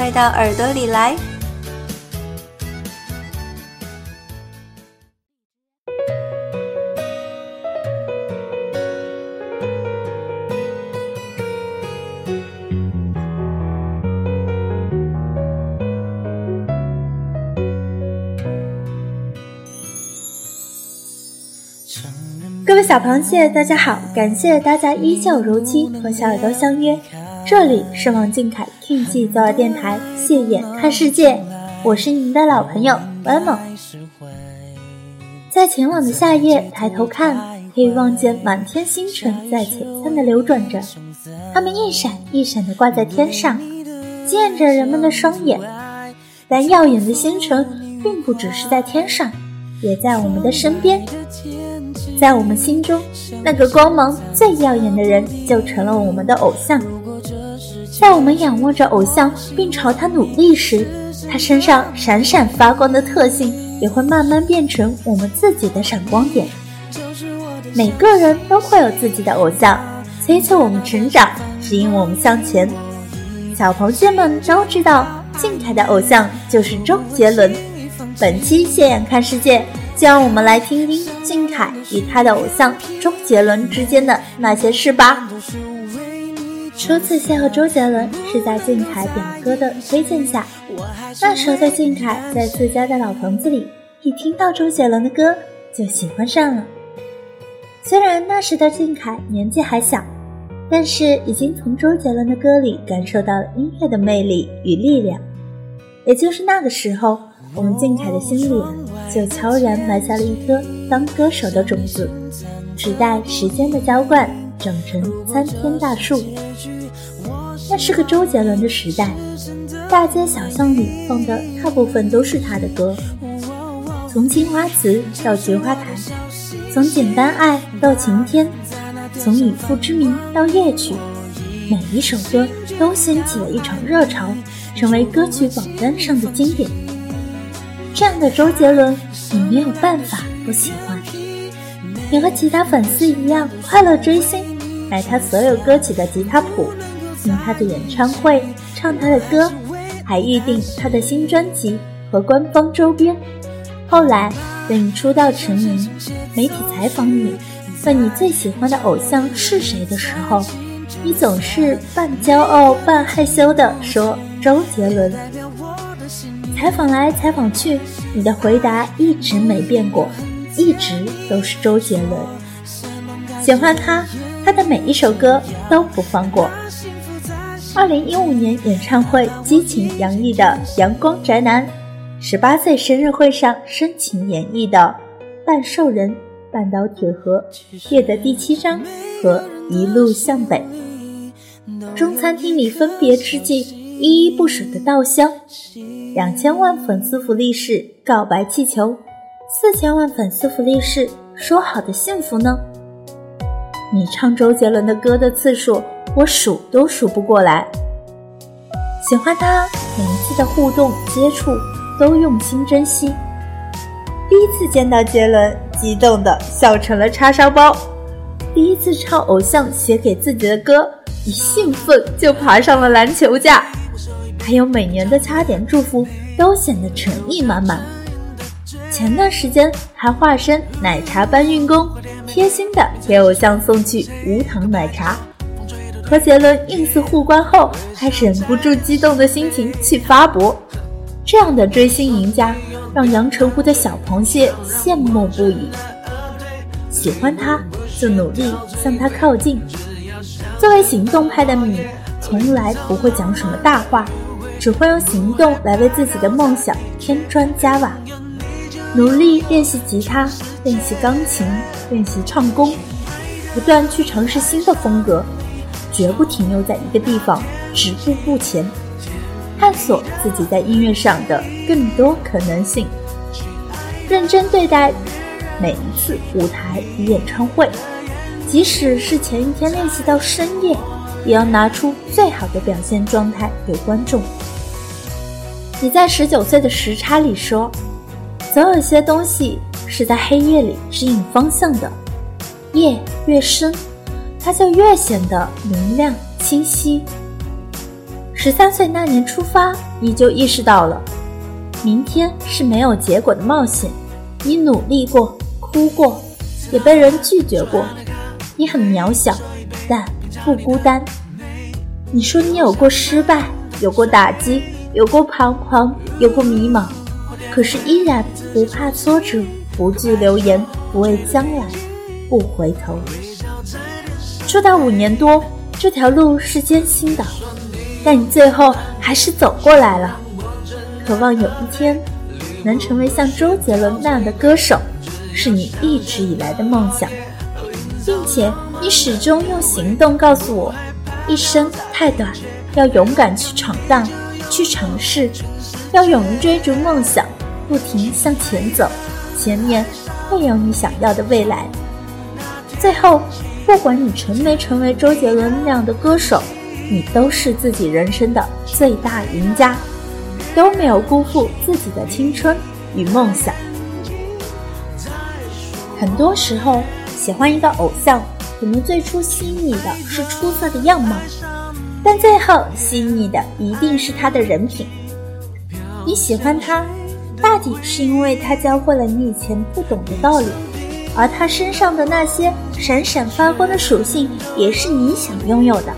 快到耳朵里来！各位小螃蟹，大家好！感谢大家依旧如期和小耳朵相约，这里是王俊凯 King 记左耳电台，谢眼看世界，我是你们的老朋友 Vamo。在晴朗的夏夜，抬头看，可以望见满天星辰在璀璨的流转着，它们一闪一闪的挂在天上，惊艳着人们的双眼。但耀眼的星辰，并不只是在天上，也在我们的身边。在我们心中，那个光芒最耀眼的人就成了我们的偶像。在我们仰望着偶像并朝他努力时，他身上闪闪发光的特性也会慢慢变成我们自己的闪光点。每个人都会有自己的偶像，催促我们成长，指引我们向前。小螃蟹们都知道，静凯的偶像就是周杰伦。本期谢眼看世界。就让我们来听听靖凯与他的偶像周杰伦之间的那些事吧。初次邂逅周杰伦是在俊凯表哥的推荐下，那时候的俊凯在自家的老房子里，一听到周杰伦的歌就喜欢上了。虽然那时的俊凯年纪还小，但是已经从周杰伦的歌里感受到了音乐的魅力与力量。也就是那个时候，我们俊凯的心里。就悄然埋下了一颗当歌手的种子，只待时间的浇灌，长成参天大树。那是个周杰伦的时代，大街小巷里放的大部分都是他的歌，从青花瓷到菊花台，从简单爱到晴天，从以父之名到夜曲，每一首歌都掀起了一场热潮，成为歌曲榜单上的经典。这样的周杰伦，你没有办法不喜欢。你和其他粉丝一样快乐追星，买他所有歌曲的吉他谱，听他的演唱会，唱他的歌，还预定他的新专辑和官方周边。后来等你出道成名，媒体采访你，问你最喜欢的偶像是谁的时候，你总是半骄傲半害羞地说周杰伦。采访来采访去，你的回答一直没变过，一直都是周杰伦。喜欢他，他的每一首歌都不放过。二零一五年演唱会激情洋溢的《阳光宅男》，十八岁生日会上深情演绎的《半兽人》《半岛铁盒》《夜的第七章》和《一路向北》，中餐厅里分别之际，依依不舍的稻香。两千万粉丝福利是告白气球，四千万粉丝福利是说好的幸福呢？你唱周杰伦的歌的次数，我数都数不过来。喜欢他，每一次的互动接触都用心珍惜。第一次见到杰伦，激动的笑成了叉烧包；第一次唱偶像写给自己的歌，一兴奋就爬上了篮球架。还有每年的掐点祝福都显得诚意满满。前段时间还化身奶茶搬运工，贴心的给偶像送去无糖奶茶。和杰伦 ins 互关后，还忍不住激动的心情去发博。这样的追星赢家，让阳澄湖的小螃蟹羡慕不已。喜欢他，就努力向他靠近。作为行动派的你，从来不会讲什么大话。只会用行动来为自己的梦想添砖加瓦，努力练习吉他，练习钢琴，练习唱功，不断去尝试新的风格，绝不停留在一个地方止步不前。探索自己在音乐上的更多可能性，认真对待每一次舞台与演唱会，即使是前一天练习到深夜，也要拿出最好的表现状态给观众。你在十九岁的时差里说，总有些东西是在黑夜里指引方向的，夜越深，它就越显得明亮清晰。十三岁那年出发，你就意识到了，明天是没有结果的冒险。你努力过，哭过，也被人拒绝过。你很渺小，但不孤单。你说你有过失败，有过打击，有过彷徨，有过迷茫，可是依然不怕挫折，不惧流言，不畏将来，不回头。出道五年多，这条路是艰辛的。但你最后还是走过来了，渴望有一天能成为像周杰伦那样的歌手，是你一直以来的梦想，并且你始终用行动告诉我：一生太短，要勇敢去闯荡，去尝试，要勇于追逐梦想，不停向前走，前面会有你想要的未来。最后，不管你成没成为周杰伦那样的歌手。你都是自己人生的最大赢家，都没有辜负自己的青春与梦想。很多时候，喜欢一个偶像，可能最初吸引你的是出色的样貌，但最后吸引你的一定是他的人品。你喜欢他，大抵是因为他教会了你以前不懂的道理，而他身上的那些闪闪发光的属性，也是你想拥有的。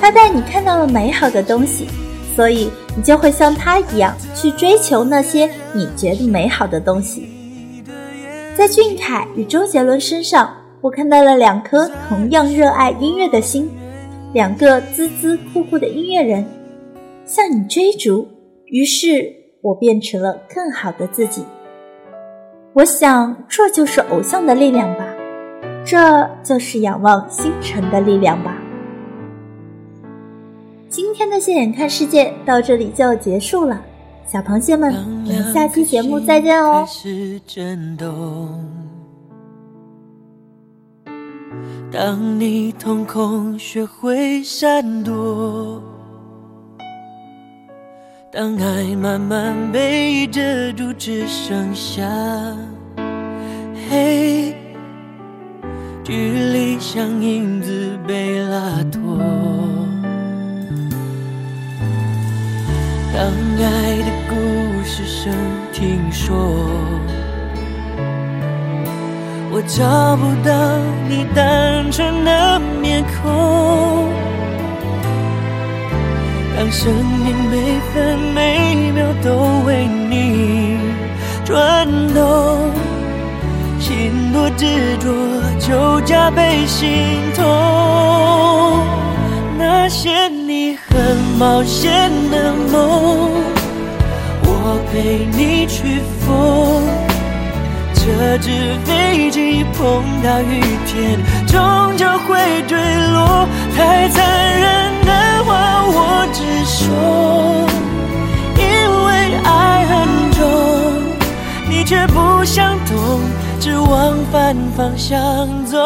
他带你看到了美好的东西，所以你就会像他一样去追求那些你觉得美好的东西。在俊凯与周杰伦身上，我看到了两颗同样热爱音乐的心，两个孜孜酷酷的音乐人向你追逐。于是我变成了更好的自己。我想，这就是偶像的力量吧，这就是仰望星辰的力量吧。今天的谢眼看世界到这里就要结束了，小螃蟹们，我们下期节目再见哦。当你瞳孔学会闪躲，当爱慢慢被遮住，只剩下黑，距离像影子被拉脱。当爱的故事声听说，我找不到你单纯的面孔。当生命每分每秒都为你转动，心多执着就加倍心痛。那些你很冒险的梦，我陪你去疯。这只飞机碰到雨天，终究会坠落。太残忍话我直说，因为爱很重，你却不想懂，只往反方向走。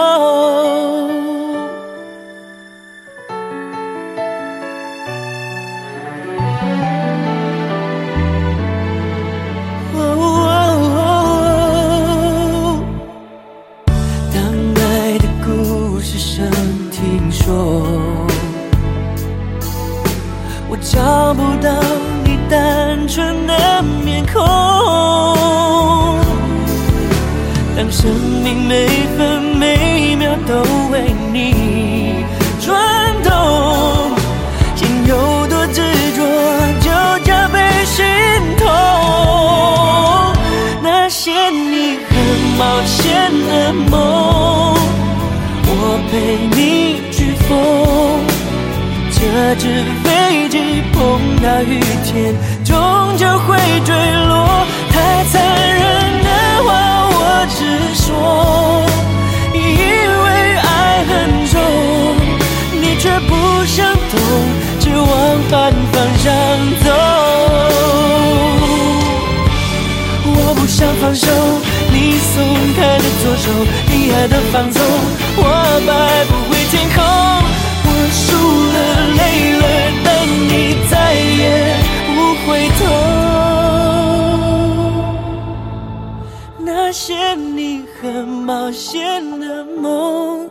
生命每分每秒都为你转动，心有多执着，就加倍心痛。那些你很冒险的梦，我陪你去疯。这只飞机碰到雨天，终究会坠落。想懂，只往。反方向走。我不想放手，你松开的左手，你爱的放纵，我摆不回天空。我输了，累了，但你再也不回头。那些你很冒险的梦。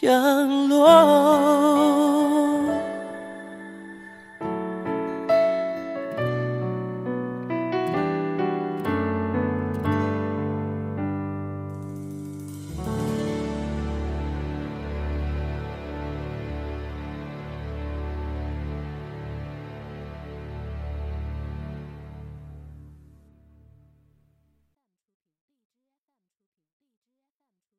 降落。